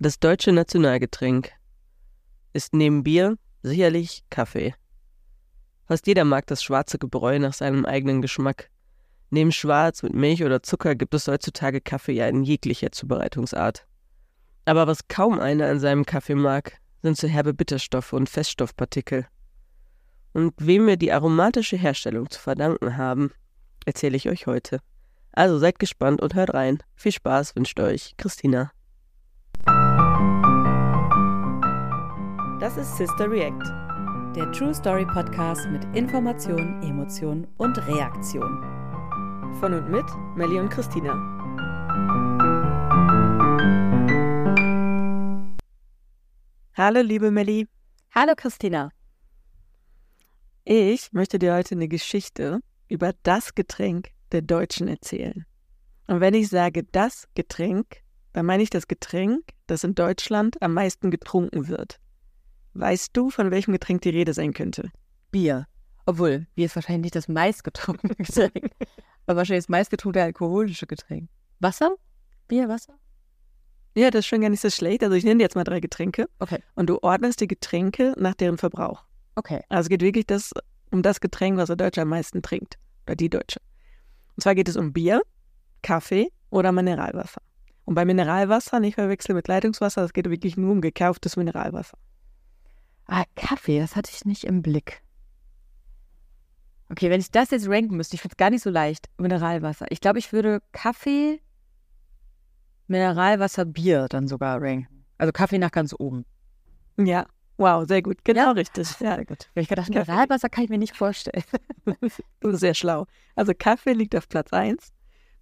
Das deutsche Nationalgetränk ist neben Bier sicherlich Kaffee. Fast jeder mag das schwarze Gebräu nach seinem eigenen Geschmack. Neben Schwarz mit Milch oder Zucker gibt es heutzutage Kaffee ja in jeglicher Zubereitungsart. Aber was kaum einer an seinem Kaffee mag, sind so herbe Bitterstoffe und Feststoffpartikel. Und wem wir die aromatische Herstellung zu verdanken haben, erzähle ich euch heute. Also seid gespannt und hört rein. Viel Spaß wünscht euch Christina. Das ist Sister React, der True Story Podcast mit Information, Emotion und Reaktion. Von und mit Melly und Christina. Hallo, liebe Melly. Hallo Christina. Ich möchte dir heute eine Geschichte über das Getränk der Deutschen erzählen. Und wenn ich sage das Getränk, dann meine ich das Getränk, das in Deutschland am meisten getrunken wird. Weißt du, von welchem Getränk die Rede sein könnte? Bier. Obwohl, Bier ist wahrscheinlich nicht das meistgetrunkene Getränk, aber wahrscheinlich das meistgetrunkene alkoholische Getränk. Wasser? Bier, Wasser? Ja, das ist schon gar nicht so schlecht. Also ich nenne dir jetzt mal drei Getränke. Okay. Und du ordnest die Getränke nach deren Verbrauch. Okay. Also es geht wirklich das, um das Getränk, was der Deutsche am meisten trinkt. Oder die Deutsche. Und zwar geht es um Bier, Kaffee oder Mineralwasser. Und bei Mineralwasser nicht verwechseln mit Leitungswasser, es geht wirklich nur um gekauftes Mineralwasser. Ah, Kaffee, das hatte ich nicht im Blick. Okay, wenn ich das jetzt ranken müsste, ich finde es gar nicht so leicht. Mineralwasser. Ich glaube, ich würde Kaffee, Mineralwasser, Bier dann sogar ranken. Also Kaffee nach ganz oben. Ja, wow, sehr gut. Genau Ja? richtig. Ja, Sehr gut. Ich gedacht, Mineralwasser kann ich mir nicht vorstellen. du bist sehr schlau. Also Kaffee liegt auf Platz 1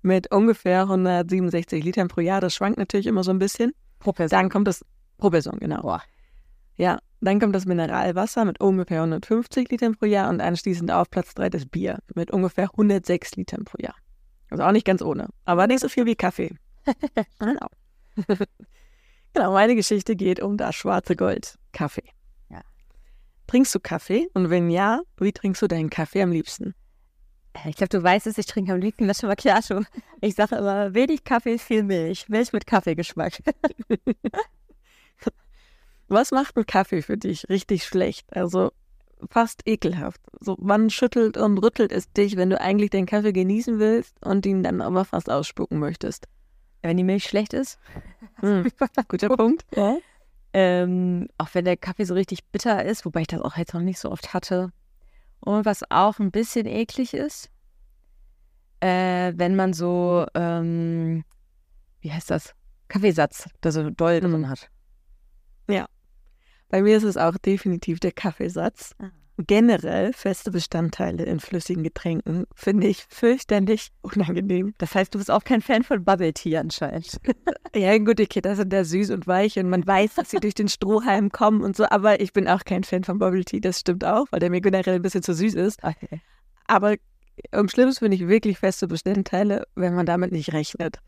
mit ungefähr 167 Litern pro Jahr. Das schwankt natürlich immer so ein bisschen. Pro Person. Dann kommt das pro Person, genau. Boah. Ja, dann kommt das Mineralwasser mit ungefähr 150 Litern pro Jahr und anschließend auf Platz 3 das Bier mit ungefähr 106 Litern pro Jahr. Also auch nicht ganz ohne, aber nicht so viel wie Kaffee. genau. genau, meine Geschichte geht um das schwarze Gold, Kaffee. Ja. Trinkst du Kaffee? Und wenn ja, wie trinkst du deinen Kaffee am liebsten? Ich glaube, du weißt es, ich trinke am liebsten Latte Macchiato. Ich sage immer, wenig Kaffee, viel Milch. Milch mit Kaffeegeschmack. Was macht ein Kaffee für dich richtig schlecht? Also fast ekelhaft. So, wann schüttelt und rüttelt es dich, wenn du eigentlich den Kaffee genießen willst und ihn dann aber fast ausspucken möchtest? Wenn die Milch schlecht ist. Hm, guter Punkt. Ja? Ähm, auch wenn der Kaffee so richtig bitter ist, wobei ich das auch jetzt noch nicht so oft hatte. Und was auch ein bisschen eklig ist, äh, wenn man so, ähm, wie heißt das? Kaffeesatz, der so doll Mhm. drin hat. Bei mir ist es auch definitiv der Kaffeesatz. Ah. Generell feste Bestandteile in flüssigen Getränken finde ich fürchterlich unangenehm. Das heißt, du bist auch kein Fan von Bubble Tea anscheinend. Ja, gut, die Kinder sind da süß und weich und man weiß, dass sie durch den Strohhalm kommen und so, aber ich bin auch kein Fan von Bubble Tea, das stimmt auch, weil der mir generell ein bisschen zu süß ist. Okay. Aber am schlimmsten finde ich wirklich feste Bestandteile, wenn man damit nicht rechnet.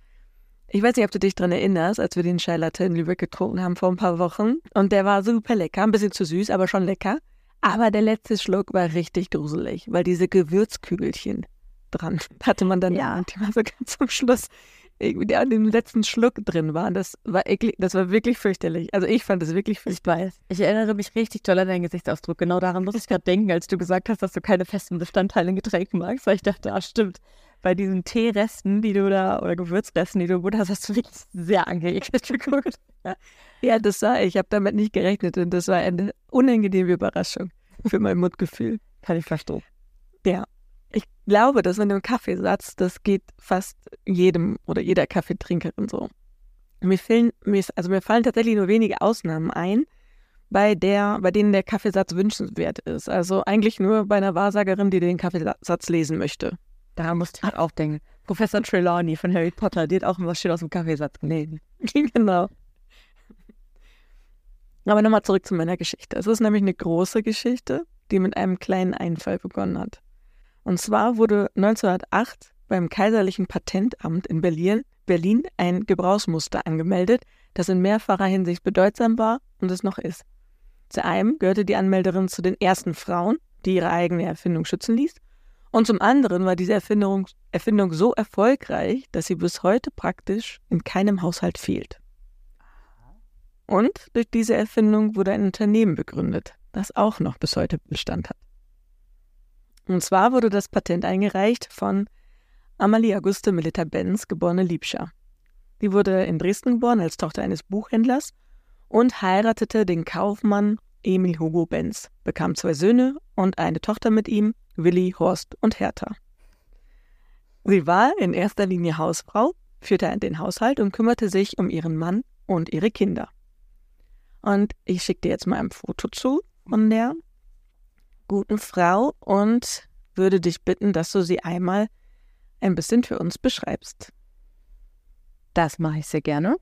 Ich weiß nicht, ob du dich daran erinnerst, als wir den Chai Latte in Lübeck getrunken haben vor ein paar Wochen. Und der war super lecker, ein bisschen zu süß, aber schon lecker. Aber der letzte Schluck war richtig gruselig, weil diese Gewürzkügelchen dran hatte man dann Ja. die war so ganz zum Schluss irgendwie an dem letzten Schluck drin waren. Das war eklig, das war wirklich fürchterlich. Also ich fand es wirklich Ich fürchterlich. weiß. Ich erinnere mich richtig toll an deinen Gesichtsausdruck. Genau daran muss ich gerade denken, als du gesagt hast, dass du keine festen Bestandteile in Getränken magst. Weil ich dachte, ah, stimmt. Bei diesen Teeresten, die du da, oder Gewürzresten, die du gut hast, hast du wirklich sehr angeekelt geguckt. Ja, das war, ich habe damit nicht gerechnet und das war eine unangenehme Überraschung für mein Mundgefühl. Kann ich verstehen. Ja. Ich glaube, dass mit dem Kaffeesatz, das geht fast jedem oder jeder Kaffeetrinkerin so. Mir fehlen, mir, also mir fallen tatsächlich nur wenige Ausnahmen ein, bei der, bei denen der Kaffeesatz wünschenswert ist. Also eigentlich nur bei einer Wahrsagerin, die den Kaffeesatz lesen möchte. Daran musste ich auch denken. Professor Trelawney von Harry Potter, die hat auch immer schön aus dem Kaffeesatz gelesen. genau. Aber nochmal zurück zu meiner Geschichte. Es ist nämlich eine große Geschichte, die mit einem kleinen Einfall begonnen hat. Und zwar wurde 1908 beim Kaiserlichen Patentamt in Berlin, Berlin ein Gebrauchsmuster angemeldet, das in mehrfacher Hinsicht bedeutsam war und es noch ist. Zu einem gehörte die Anmelderin zu den ersten Frauen, die ihre eigene Erfindung schützen ließ. Und zum anderen war diese Erfindung, Erfindung so erfolgreich, dass sie bis heute praktisch in keinem Haushalt fehlt. Und durch diese Erfindung wurde ein Unternehmen begründet, das auch noch bis heute Bestand hat. Und zwar wurde das Patent eingereicht von Amalie Auguste Melita Benz, geborene Liebscher. Sie wurde in Dresden geboren als Tochter eines Buchhändlers und heiratete den Kaufmann Emil Hugo Benz, bekam zwei Söhne und eine Tochter mit ihm, Willi, Horst und Hertha. Sie war in erster Linie Hausfrau, führte den Haushalt und kümmerte sich um ihren Mann und ihre Kinder. Und ich schicke dir jetzt mal ein Foto zu von der guten Frau und würde dich bitten, dass du sie einmal ein bisschen für uns beschreibst. Das mache ich sehr gerne.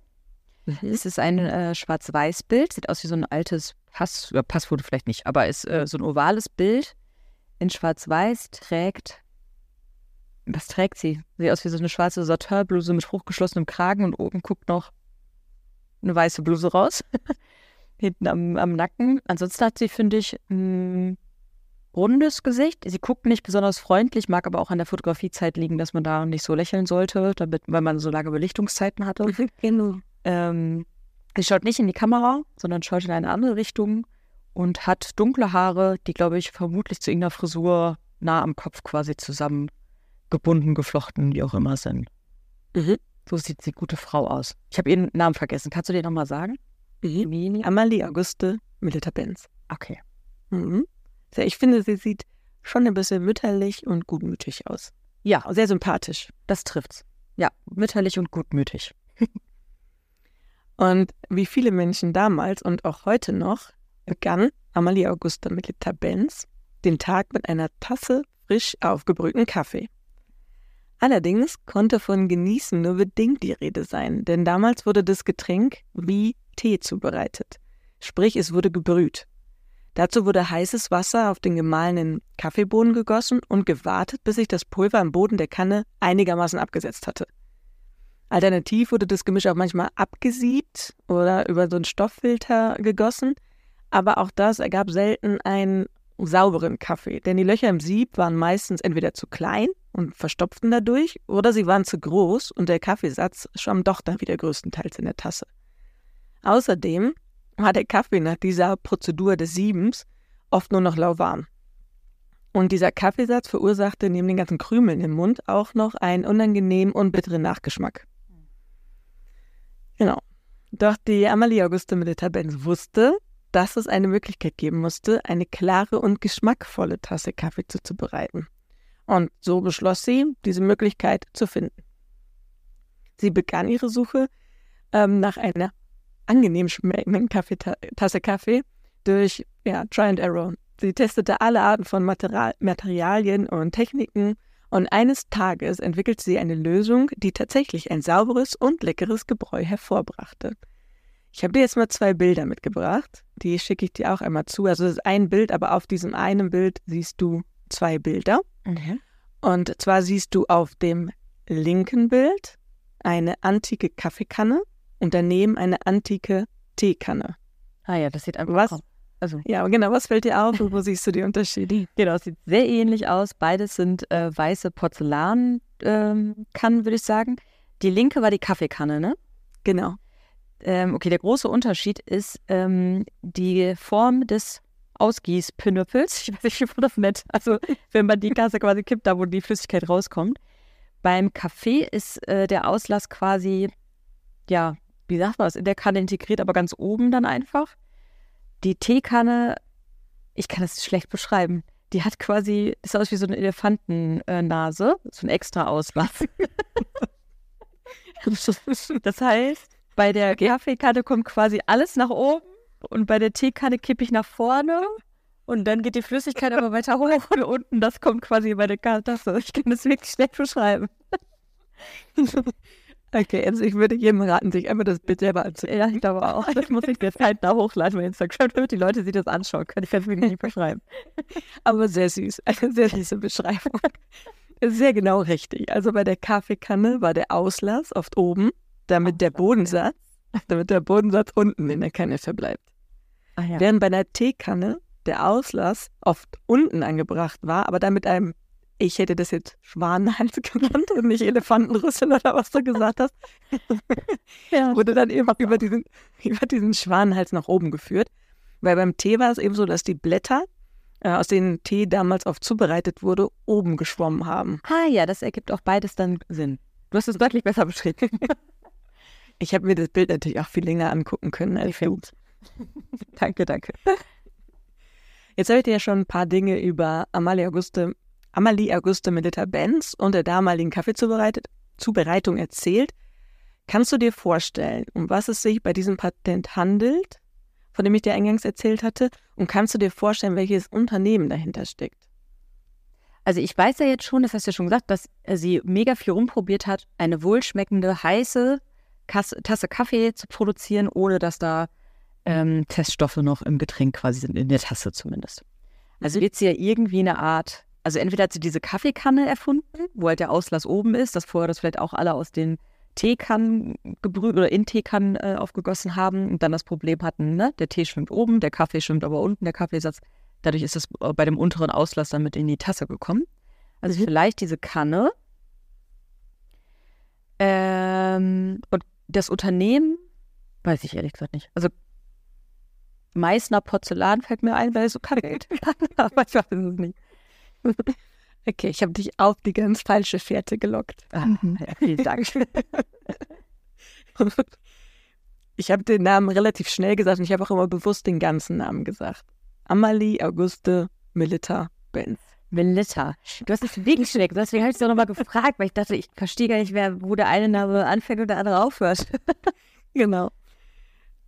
Mhm. Es ist ein äh, Schwarz-Weiß-Bild, sieht aus wie so ein altes Pass, Passfoto vielleicht nicht, aber ist äh, so ein ovales Bild in Schwarz-Weiß, trägt, was trägt sie? Sieht aus wie so eine schwarze Satinbluse mit hochgeschlossenem Kragen und oben guckt noch eine weiße Bluse raus, hinten am, am Nacken. Ansonsten hat sie, finde ich, ein rundes Gesicht. Sie guckt nicht besonders freundlich, mag aber auch an der Fotografiezeit liegen, dass man da nicht so lächeln sollte, damit, weil man so lange Belichtungszeiten hatte. Genau. Ähm, sie schaut nicht in die Kamera, sondern schaut in eine andere Richtung und hat dunkle Haare, die, glaube ich, vermutlich zu irgendeiner Frisur nah am Kopf quasi zusammengebunden, geflochten, wie auch immer sind. Mhm. So sieht die gute Frau aus. Ich habe ihren Namen vergessen. Kannst du den nochmal sagen? Mhm. Amalie Auguste Melita Benz. Okay. Mhm. Ich finde, sie sieht schon ein bisschen mütterlich und gutmütig aus. Ja, Sehr sympathisch. das trifft's. Ja, mütterlich und gutmütig. Und wie viele Menschen damals und auch heute noch, begann Amalie Augusta Melita Benz den Tag mit einer Tasse frisch aufgebrühten Kaffee. Allerdings konnte von Genießen nur bedingt die Rede sein, denn damals wurde das Getränk wie Tee zubereitet. Sprich, es wurde gebrüht. Dazu wurde heißes Wasser auf den gemahlenen Kaffeebohnen gegossen und gewartet, bis sich das Pulver am Boden der Kanne einigermaßen abgesetzt hatte. Alternativ wurde das Gemisch auch manchmal abgesiebt oder über so einen Stofffilter gegossen, aber auch das ergab selten einen sauberen Kaffee, denn die Löcher im Sieb waren meistens entweder zu klein und verstopften dadurch oder sie waren zu groß und der Kaffeesatz schwamm doch dann wieder größtenteils in der Tasse. Außerdem war der Kaffee nach dieser Prozedur des Siebens oft nur noch lauwarm. Und dieser Kaffeesatz verursachte neben den ganzen Krümeln im Mund auch noch einen unangenehmen und bitteren Nachgeschmack. Genau. Doch die Amalie Auguste Melita Benz wusste, dass es eine Möglichkeit geben musste, eine klare und geschmackvolle Tasse Kaffee zuzubereiten. Und so beschloss sie, diese Möglichkeit zu finden. Sie begann ihre Suche ähm, nach einer angenehm schmeckenden Tasse Kaffee durch ja, Try and Error. Sie testete alle Arten von Material Materialien und Techniken und eines Tages entwickelte sie eine Lösung, die tatsächlich ein sauberes und leckeres Gebräu hervorbrachte. Ich habe dir jetzt mal zwei Bilder mitgebracht, die schicke ich dir auch einmal zu. Also es ist ein Bild, aber auf diesem einen Bild siehst du zwei Bilder. Und zwar siehst du auf dem linken Bild eine antike Kaffeekanne und daneben eine antike Teekanne. Ah ja, das sieht einfach Was? aus. Also, Ja, genau. Was fällt dir auf und wo siehst du die Unterschiede? genau, es sieht sehr ähnlich aus. Beides sind äh, weiße Porzellankannen, ähm, würde ich sagen. Die linke war die Kaffeekanne, ne? Genau. Ähm, okay, der große Unterschied ist ähm, die Form des Ausgießpinöppels. Ich weiß nicht, wie man das nennt. Also, wenn man die Tasse quasi kippt, da wo die Flüssigkeit rauskommt. Beim Kaffee ist äh, der Auslass quasi, ja, wie sagt man das, in der Kanne integriert, aber ganz oben dann einfach. Die Teekanne, ich kann das schlecht beschreiben. Die hat quasi, das sieht aus wie so eine Elefantennase, so ein extra Auslass. Das heißt, bei der Kaffeekanne kommt quasi alles nach oben und bei der Teekanne kippe ich nach vorne und dann geht die Flüssigkeit aber weiter hoch und unten, das kommt quasi bei der Tasse. Ich kann das wirklich schlecht beschreiben. Okay, also ich würde jedem raten, sich einmal das Bild selber anzusehen. Ja, ich glaube auch. Das muss ich jetzt halt da hochladen bei Instagram, damit die Leute sich das anschauen können. Ich kann es mir nicht beschreiben. Aber sehr süß. Eine sehr süße Beschreibung. Sehr genau richtig. Also bei der Kaffeekanne war der Auslass oft oben, damit der Bodensatz, damit der Bodensatz unten in der Kanne verbleibt. Ah ja. Während bei einer Teekanne der Auslass oft unten angebracht war, aber dann mit einem Ich hätte das jetzt Schwanenhals genannt und nicht Elefantenrüssel oder was du gesagt hast. Ja. Wurde dann eben über diesen, über diesen Schwanenhals nach oben geführt. Weil beim Tee war es eben so, dass die Blätter, äh, aus denen Tee damals oft zubereitet wurde, oben geschwommen haben. Ah ja, das ergibt auch beides dann Sinn. Du hast es deutlich besser beschrieben. Ich habe mir das Bild natürlich auch viel länger angucken können als du. danke, danke. Jetzt habe ich dir ja schon ein paar Dinge über Amalie Auguste, Amalie Auguste Melita Benz und der damaligen Kaffeezubereitung erzählt. Kannst du dir vorstellen, um was es sich bei diesem Patent handelt, von dem ich dir eingangs erzählt hatte? Und kannst du dir vorstellen, welches Unternehmen dahinter steckt? Also ich weiß ja jetzt schon, das hast du ja schon gesagt, dass sie mega viel rumprobiert hat, eine wohlschmeckende, heiße Kasse, Tasse Kaffee zu produzieren, ohne dass da ähm, Teststoffe noch im Getränk quasi sind, in der Tasse zumindest. Also wird sie ja irgendwie eine Art, also entweder hat sie diese Kaffeekanne erfunden, wo halt der Auslass oben ist, dass vorher das vielleicht auch alle aus den Teekannen gebrüht oder in Teekannen äh, aufgegossen haben und dann das Problem hatten, ne? der Tee schwimmt oben, der Kaffee schwimmt aber unten, der Kaffeesatz. Dadurch ist es äh, bei dem unteren Auslass dann mit in die Tasse gekommen. Also Mhm. vielleicht diese Kanne. Ähm, und das Unternehmen, weiß ich ehrlich gesagt nicht. Also Meißner Porzellan fällt mir ein, weil es so kalt Aber ich weiß es nicht. Okay, ich habe dich auf die ganz falsche Fährte gelockt. Ah, ja, vielen Dank. Ich habe den Namen relativ schnell gesagt und ich habe auch immer bewusst den ganzen Namen gesagt. Amalie Auguste Melita Benz. Melita. Du hast es schnell gesagt, deswegen habe ich es auch nochmal gefragt, weil ich dachte, ich verstehe gar nicht, wer, wo der eine Name anfängt und der andere aufhört. Genau.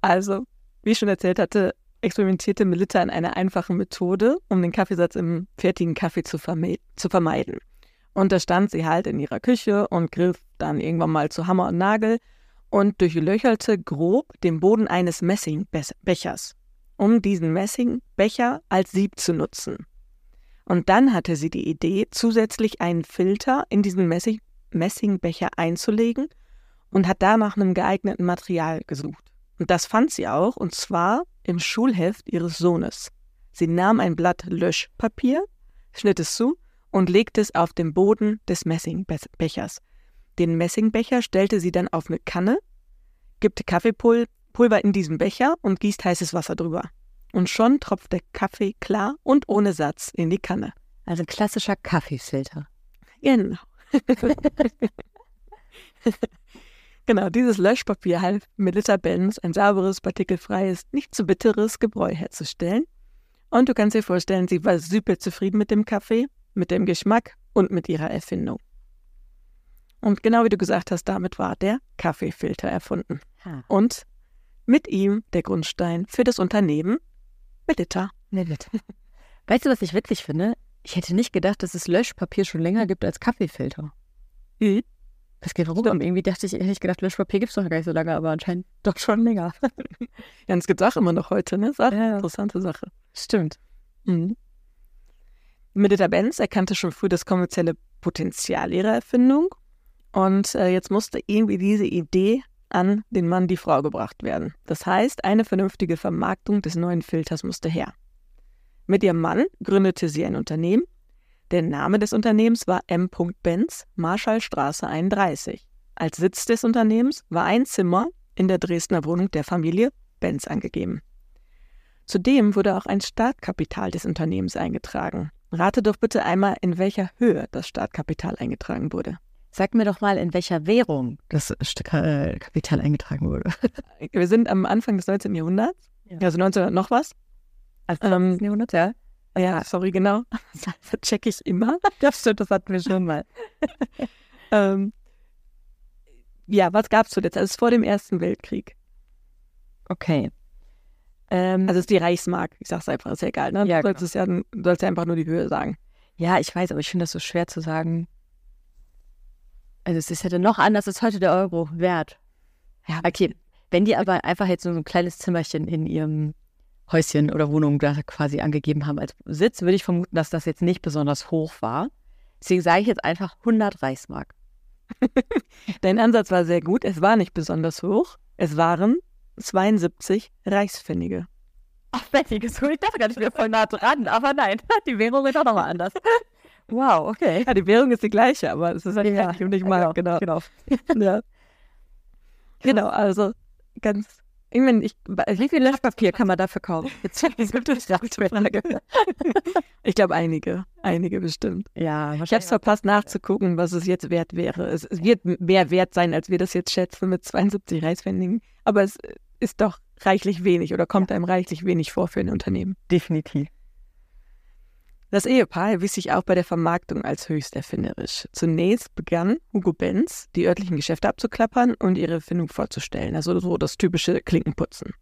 Also, wie ich schon erzählt hatte, experimentierte Melita in einer einfachen Methode, um den Kaffeesatz im fertigen Kaffee zu, verme zu vermeiden. Und da stand sie halt in ihrer Küche und griff dann irgendwann mal zu Hammer und Nagel und durchlöcherte grob den Boden eines Messingbechers, um diesen Messingbecher als Sieb zu nutzen. Und dann hatte sie die Idee, zusätzlich einen Filter in diesen Messing Messingbecher einzulegen und hat da nach einem geeigneten Material gesucht. Und das fand sie auch, und zwar im Schulheft ihres Sohnes. Sie nahm ein Blatt Löschpapier, schnitt es zu und legte es auf den Boden des Messingbechers. Den Messingbecher stellte sie dann auf eine Kanne, gibt Kaffeepulver in diesen Becher und gießt heißes Wasser drüber. Und schon tropft der Kaffee klar und ohne Satz in die Kanne. Also ein klassischer Kaffeefilter. Genau. genau, dieses Löschpapier half Melissa Benz, ein sauberes, partikelfreies, nicht zu bitteres Gebräu herzustellen. Und du kannst dir vorstellen, sie war super zufrieden mit dem Kaffee, mit dem Geschmack und mit ihrer Erfindung. Und genau wie du gesagt hast, damit war der Kaffeefilter erfunden. Ha. Und mit ihm der Grundstein für das Unternehmen Melita. Melita. Weißt du, was ich witzig finde? Ich hätte nicht gedacht, dass es Löschpapier schon länger gibt als Kaffeefilter. Mhm. Was geht warum? Irgendwie dachte ich, hätte ich gedacht, Löschpapier gibt es doch gar nicht so lange, aber anscheinend doch schon länger. Ja, und es gibt auch immer noch heute, ne? Eine Ja. interessante Sache. Stimmt. Mhm. Melita Benz erkannte schon früh das kommerzielle Potenzial ihrer Erfindung und äh, jetzt musste irgendwie diese Idee an den Mann, die Frau gebracht werden. Das heißt, eine vernünftige Vermarktung des neuen Filters musste her. Mit ihrem Mann gründete sie ein Unternehmen. Der Name des Unternehmens war M. Benz, Marschallstraße 31. Als Sitz des Unternehmens war ein Zimmer in der Dresdner Wohnung der Familie Benz angegeben. Zudem wurde auch ein Startkapital des Unternehmens eingetragen. Rate doch bitte einmal, in welcher Höhe das Startkapital eingetragen wurde. Sag mir doch mal, in welcher Währung das äh, Kapital eingetragen wurde. Wir sind am Anfang des 19. Jahrhunderts, Ja. also 1900 noch was. Also Ähm, 20. Jahrhundert, ja. Ja, sorry, genau. Das check ich immer. Das stimmt, das hatten wir schon mal. Ähm, ja, was gab es? Also es ist vor dem Ersten Weltkrieg. Okay. Ähm, Also es ist die Reichsmark. Ich sag's einfach, ist ja egal. Ne? Ja, du sollst, es ja, du sollst ja einfach nur die Höhe sagen. ja, ich weiß, aber ich finde das so schwer zu sagen. Also es ist ja dann noch anders als heute der Euro wert. Ja. Okay, wenn die aber einfach jetzt so ein kleines Zimmerchen in ihrem Häuschen oder Wohnung da quasi angegeben haben als Sitz, würde ich vermuten, dass das jetzt nicht besonders hoch war. Deswegen sage ich jetzt einfach 100 Reichsmark. Dein Ansatz war sehr gut. Es war nicht besonders hoch. Es waren 72 Reichspfennige. Ach, Betty, ich dachte gar nicht, wir voll nah dran, aber nein, die Währung ist auch nochmal anders. Wow, okay. Ja, die Währung ist die gleiche, aber es ist halt Ja, nicht Mark, genau. genau. Ja. Genau, also ganz. Ich meine, ich, Wie viel Löschpapier kann man dafür kaufen? Jetzt gute Frage. Ich glaube, einige. Einige bestimmt. Ja, Ich habe es verpasst nachzugucken, was es jetzt wert wäre. Es, es wird mehr wert sein, als wir das jetzt schätzen mit 72 Reichspfennigen. Aber es ist doch reichlich wenig oder kommt einem reichlich wenig vor für ein Unternehmen. definitiv. Das Ehepaar erwies sich auch bei der Vermarktung als höchst erfinderisch. Zunächst begann Hugo Benz, die örtlichen Geschäfte abzuklappern und ihre Erfindung vorzustellen, also so das typische Klinkenputzen.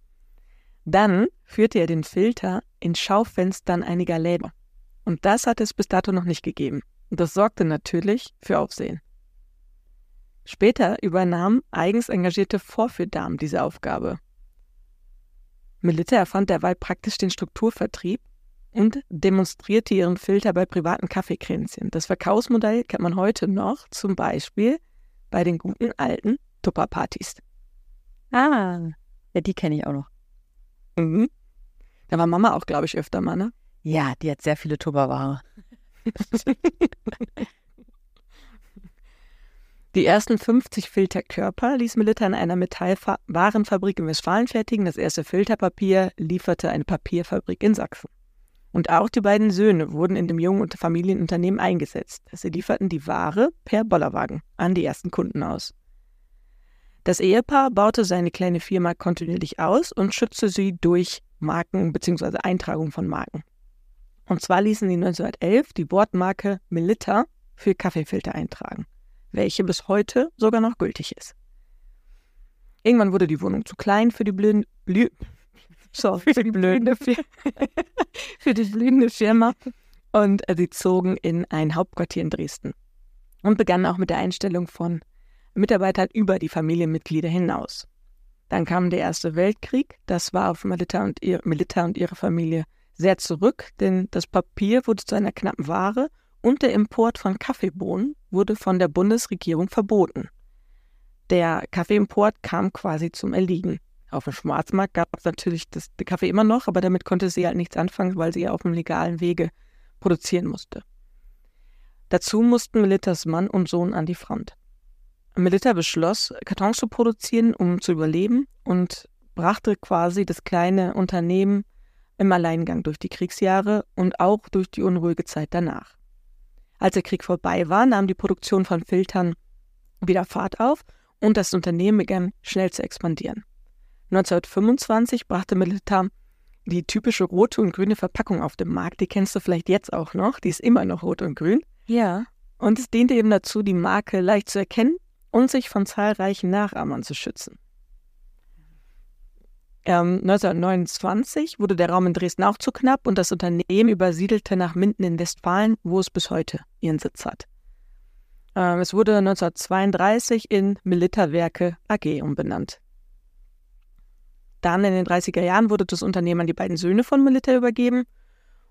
Dann führte er den Filter in Schaufenstern einiger Läden. Und das hat es bis dato noch nicht gegeben. Und das sorgte natürlich für Aufsehen. Später übernahmen eigens engagierte Vorführdamen diese Aufgabe. Melitta erfand derweil praktisch den Strukturvertrieb und demonstrierte ihren Filter bei privaten Kaffeekränzchen. Das Verkaufsmodell kennt man heute noch, zum Beispiel bei den guten alten Tupperpartys. Ah, ja, die kenne ich auch noch. Mhm. Da war Mama auch, glaube ich, öfter mal, ne? Ja, die hat sehr viele Tupperware. Die ersten 50 Filterkörper ließ Melitta in einer Metallwarenfabrik in Westfalen fertigen. Das erste Filterpapier lieferte eine Papierfabrik in Sachsen. Und auch die beiden Söhne wurden in dem jungen Familienunternehmen eingesetzt. Sie lieferten die Ware per Bollerwagen an die ersten Kunden aus. Das Ehepaar baute seine kleine Firma kontinuierlich aus und schützte sie durch Marken bzw. Eintragung von Marken. Und zwar ließen sie 1911 die Wortmarke Melitta für Kaffeefilter eintragen, welche bis heute sogar noch gültig ist. Irgendwann wurde die Wohnung zu klein für die blühen, blü, so, für die Firma, für die blühende Firma und äh, sie zogen in ein Hauptquartier in Dresden und begannen auch mit der Einstellung von Mitarbeitern über die Familienmitglieder hinaus. Dann kam der Erste Weltkrieg, das war auf Melitta und, ihr, Melitta und ihre Familie sehr zurück, denn das Papier wurde zu einer knappen Ware und der Import von Kaffeebohnen wurde von der Bundesregierung verboten. Der Kaffeeimport kam quasi zum Erliegen. Auf dem Schwarzmarkt gab es natürlich das, den Kaffee immer noch, aber damit konnte sie halt nichts anfangen, weil sie ja auf dem legalen Wege produzieren musste. Dazu mussten Melittas Mann und Sohn an die Front. Melitta beschloss, Kartons zu produzieren, um zu überleben und brachte quasi das kleine Unternehmen im Alleingang durch die Kriegsjahre und auch durch die unruhige Zeit danach. Als der Krieg vorbei war, nahm die Produktion von Filtern wieder Fahrt auf und das Unternehmen begann schnell zu expandieren. 1925 brachte Melitta die typische rote und grüne Verpackung auf den Markt. Die kennst du vielleicht jetzt auch noch. Die ist immer noch rot und grün. Ja. Und es diente eben dazu, die Marke leicht zu erkennen und sich von zahlreichen Nachahmern zu schützen. Ähm, 1929 wurde der Raum in Dresden auch zu knapp und das Unternehmen übersiedelte nach Minden in Westfalen, wo es bis heute ihren Sitz hat. Ähm, es wurde 1932 in Melitta Werke AG umbenannt. Dann in den 30er Jahren wurde das Unternehmen an die beiden Söhne von Melitta übergeben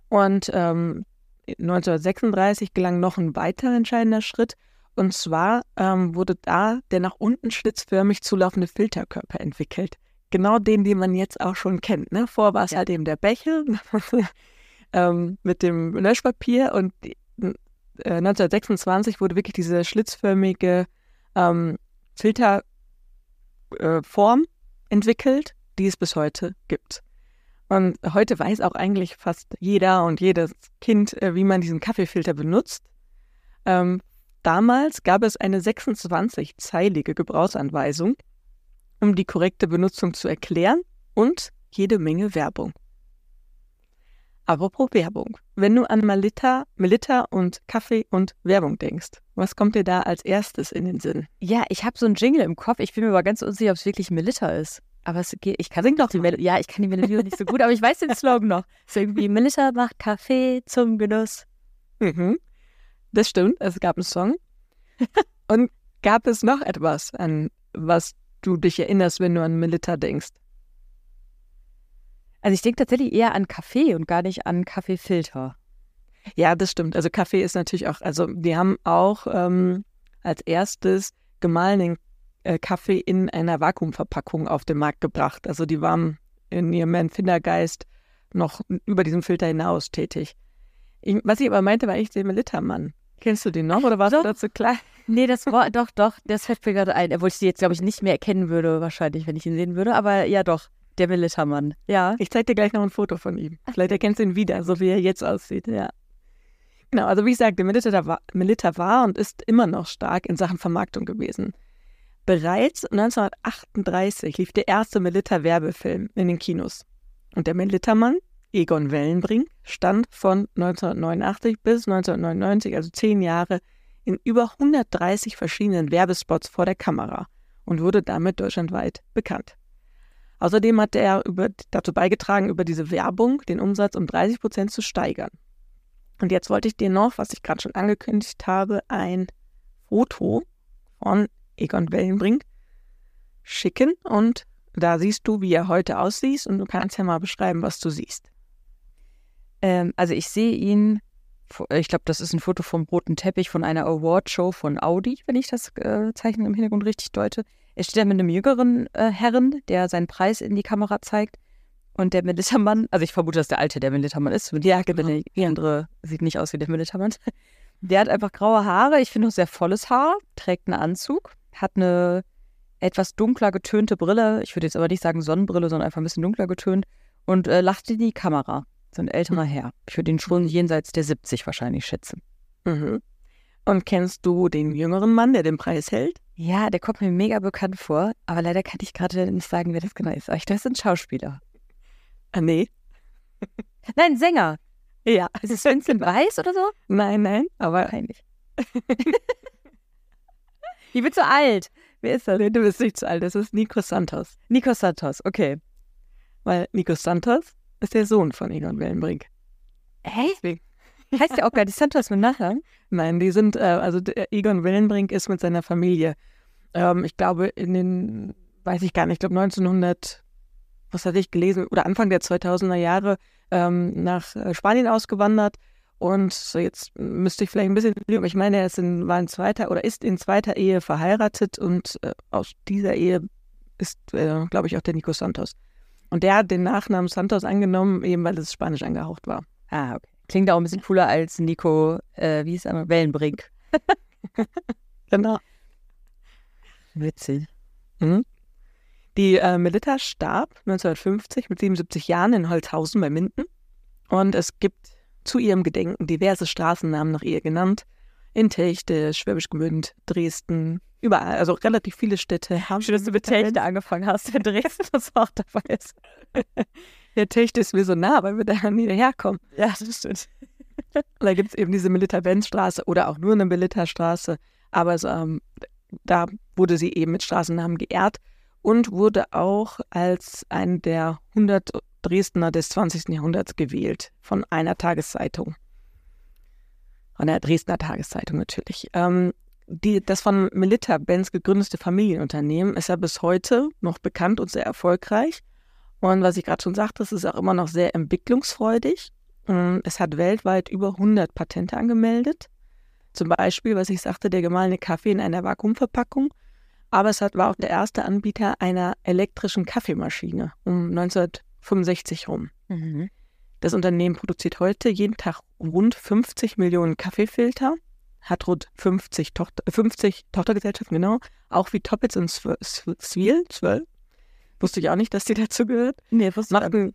und ähm, 1936 gelang noch ein weiterer entscheidender Schritt. Und zwar ähm, wurde da der nach unten schlitzförmig zulaufende Filterkörper entwickelt. Genau den, den man jetzt auch schon kennt. Ne? Vor war es Ja. halt eben der Becher ähm, mit dem Löschpapier und äh, 1926 wurde wirklich diese schlitzförmige ähm, Filterform äh, entwickelt, die es bis heute gibt. Und heute weiß auch eigentlich fast jeder und jedes Kind, äh, wie man diesen Kaffeefilter benutzt. Ähm, damals gab es eine 26-zeilige Gebrauchsanweisung, um die korrekte Benutzung zu erklären und jede Menge Werbung. Apropos Werbung. Wenn du an Melitta, Melitta und Kaffee und Werbung denkst, was kommt dir da als erstes in den Sinn? Ja, ich habe so einen Jingle im Kopf. Ich bin mir aber ganz unsicher, ob es wirklich Melitta ist. Aber es geht, ich kann Sing doch die mal. Melo Ja, ich kann die Melodie nicht so gut, aber ich weiß den Slogan noch. So irgendwie Melitta macht Kaffee zum Genuss. Mhm. Das stimmt, es gab einen Song. und gab es noch etwas, an was du dich erinnerst, wenn du an Melitta denkst? Also ich denke tatsächlich eher an Kaffee und gar nicht an Kaffeefilter. Ja, das stimmt. Also Kaffee ist natürlich auch, also die haben auch ähm, als erstes gemahlenen äh, Kaffee in einer Vakuumverpackung auf den Markt gebracht. Also die waren in ihrem Empfindergeist noch über diesen Filter hinaus tätig. Ich, was ich aber meinte, war echt der Melitta-Mann. Kennst du den noch oder warst Doch. du dazu klein? Nee, das war doch, doch, das fällt mir gerade ein. Obwohl ich sie jetzt, glaube ich, nicht mehr erkennen würde, wahrscheinlich, wenn ich ihn sehen würde. Aber ja, doch, der Militärmann. Ja. Ich zeig dir gleich noch ein Foto von ihm. Vielleicht erkennst du ihn wieder, so wie er jetzt aussieht. Ja. Genau, also wie ich sagte, Melitta war, war und ist immer noch stark in Sachen Vermarktung gewesen. Bereits 1938 lief der erste Melitta-Werbefilm in den Kinos. Und der Melitta-Mann, Egon Wellenbrink, stand von 1989 bis 1999, also zehn Jahre, in über 130 verschiedenen Werbespots vor der Kamera und wurde damit deutschlandweit bekannt. Außerdem hat er über, dazu beigetragen, über diese Werbung den Umsatz um 30 Prozent zu steigern. Und jetzt wollte ich dir noch, was ich gerade schon angekündigt habe, ein Foto von Egon Wellenbrink schicken. Und da siehst du, wie er heute aussieht. Und du kannst ja mal beschreiben, was du siehst. Ähm, also ich sehe ihn, vo- ich glaube, das ist ein Foto vom roten Teppich von einer Awardshow von Audi, wenn ich das äh, Zeichen im Hintergrund richtig deute. Er steht da mit einem jüngeren äh, Herren, der seinen Preis in die Kamera zeigt. Und der Militärmann, also ich vermute, dass der alte der Militärmann ist. Ja, genau. der andere sieht nicht aus wie der Militärmann. Der hat einfach graue Haare, ich finde auch sehr volles Haar, trägt einen Anzug, hat eine etwas dunkler getönte Brille. Ich würde jetzt aber nicht sagen Sonnenbrille, sondern einfach ein bisschen dunkler getönt und äh, lacht in die Kamera. So ein älterer Herr. Ich würde ihn schon jenseits der 70 wahrscheinlich schätzen. Mhm. Und kennst du den jüngeren Mann, der den Preis hält? Ja, der kommt mir mega bekannt vor, aber leider kann ich gerade nicht sagen, wer das genau ist. Aber ich glaube, das ist ein Schauspieler. Ah, nee. Nein, Sänger. Ja. Ist es Vincent Weiss oder so? Nein, nein, aber Peinlich. ich bin zu alt. Wer ist das? du bist nicht zu alt. Das ist Nico Santos. Nico Santos, okay. Weil Nico Santos ist der Sohn von Egon Wellenbrink. Hä? Deswegen. Heißt der auch gar nicht Santos mit Nachnamen? Nein, die sind, äh, also der Egon Wellenbrink ist mit seiner Familie, ähm, ich glaube, in den, weiß ich gar nicht, ich glaube 1900, was hatte ich gelesen, oder Anfang der 2000er Jahre ähm, nach äh, Spanien ausgewandert. Und so jetzt müsste ich vielleicht ein bisschen aber ich meine, er ist in, war in zweiter oder ist in zweiter Ehe verheiratet und äh, aus dieser Ehe ist, äh, glaube ich, auch der Nico Santos. Und der hat den Nachnamen Santos angenommen, eben weil es spanisch angehaucht war. Ah, okay. Klingt auch ein bisschen cooler als Nico, äh, wie hieß er? Wellenbrink. Genau. Witzig. Mhm. Die äh, Melitta starb 1950 mit 77 Jahren in Holzhausen bei Minden. Und es gibt zu ihrem Gedenken diverse Straßennamen nach ihr genannt. In Techte, Schwäbisch Gmünd, Dresden, überall. Also relativ viele Städte haben Schön, dass du mit Techte angefangen hast, der Dresden das auch dabei ist. Der Techte ist mir so nah, weil wir da nie herkommen. Ja, das stimmt. Da gibt es eben diese Melitta-Benz-Straße oder auch nur eine Melitta-Straße. Aber es, ähm, da wurde sie eben mit Straßennamen geehrt und wurde auch als eine der 100 Dresdner des 20. Jahrhunderts gewählt von einer Tageszeitung. Von der Dresdner Tageszeitung natürlich. Ähm, die, das von Melitta-Benz gegründete Familienunternehmen ist ja bis heute noch bekannt und sehr erfolgreich. Und was ich gerade schon sagte, es ist auch immer noch sehr entwicklungsfreudig. Ähm, Es hat weltweit über 100 Patente angemeldet. Zum Beispiel, was ich sagte, der gemahlene Kaffee in einer Vakuumverpackung. Aber es hat, war auch der erste Anbieter einer elektrischen Kaffeemaschine um 1965 rum. Mhm. Das Unternehmen produziert heute jeden Tag rund 50 Millionen Kaffeefilter, hat rund 50, Tochter, 50 Tochtergesellschaften, genau, auch wie Toppitz und Sw- Sw- Swil, 12. Wusste ich auch nicht, dass die dazu gehört. Nee, wusste Macht einen,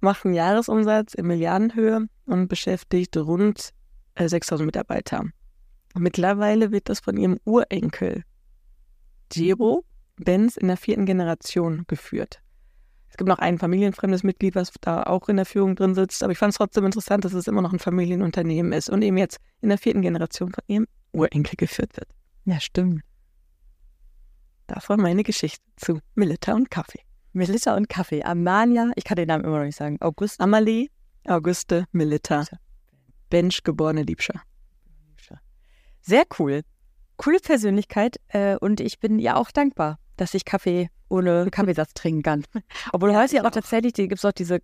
macht einen Jahresumsatz in Milliardenhöhe und beschäftigt rund äh, 6000 Mitarbeiter. Mittlerweile wird das von ihrem Urenkel Giro Benz in der vierten Generation geführt. Es gibt noch ein familienfremdes Mitglied, was da auch in der Führung drin sitzt, aber ich fand es trotzdem interessant, dass es immer noch ein Familienunternehmen ist und eben jetzt in der vierten Generation von ihrem Urenkel geführt wird. Ja, stimmt. Das war meine Geschichte zu Melitta und Kaffee. Melissa und Kaffee. Amalia, ich kann den Namen immer noch nicht sagen. August. Amalie Auguste Melitta, Bench geborene Liebscher. Sehr cool. Coole Persönlichkeit. Äh, und ich bin ja auch dankbar, dass ich Kaffee ohne Kaffeesatz trinken kann. Obwohl Ja, heute ja ich auch tatsächlich, die gibt es auch diese,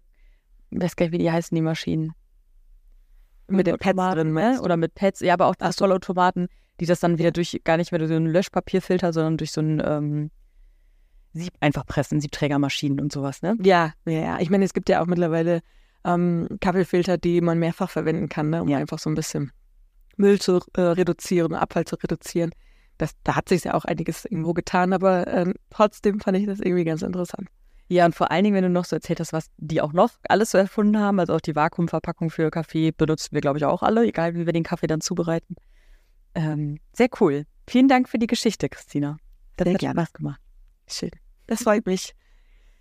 ich weiß gar nicht, wie die heißen, die Maschinen. Mit den Pads drin, ne? Oder mit Pads, ja, aber auch. Vollautomaten, die das dann wieder durch, gar nicht mehr durch so einen Löschpapierfilter, sondern durch so einen ähm, Sieb einfach pressen, Siebträgermaschinen und sowas, ne? Ja, ja, ja. Ich meine, es gibt ja auch mittlerweile ähm, Kaffeefilter, die man mehrfach verwenden kann, ne, um Ja. einfach so ein bisschen Müll zu äh, reduzieren, Abfall zu reduzieren. Das, da hat sich ja auch einiges irgendwo getan, aber ähm, trotzdem fand ich das irgendwie ganz interessant. Ja, und vor allen Dingen, wenn du noch so erzählt hast, was die auch noch alles so erfunden haben, also auch die Vakuumverpackung für Kaffee benutzen wir, glaube ich, auch alle, egal wie wir den Kaffee dann zubereiten. Ähm, sehr cool. Vielen Dank für die Geschichte, Christina. Das Sehr hat gerne. Spaß gemacht. Schön. Das freut mich.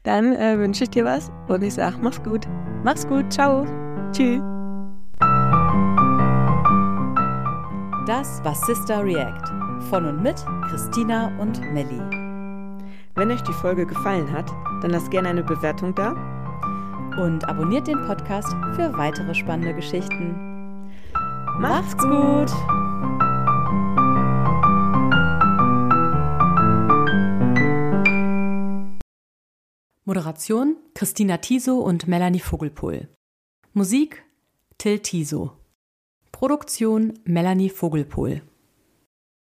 Dann äh, wünsche ich dir was und ich sage, mach's gut. Mach's gut, ciao. Tschüss. Das war Sister React von und mit Christina und Melli. Wenn euch die Folge gefallen hat, dann lasst gerne eine Bewertung da. Und abonniert den Podcast für weitere spannende Geschichten. Macht's gut! Moderation Christina Tiso und Melanie Vogelpohl. Musik Till Tiso. Produktion Melanie Vogelpohl.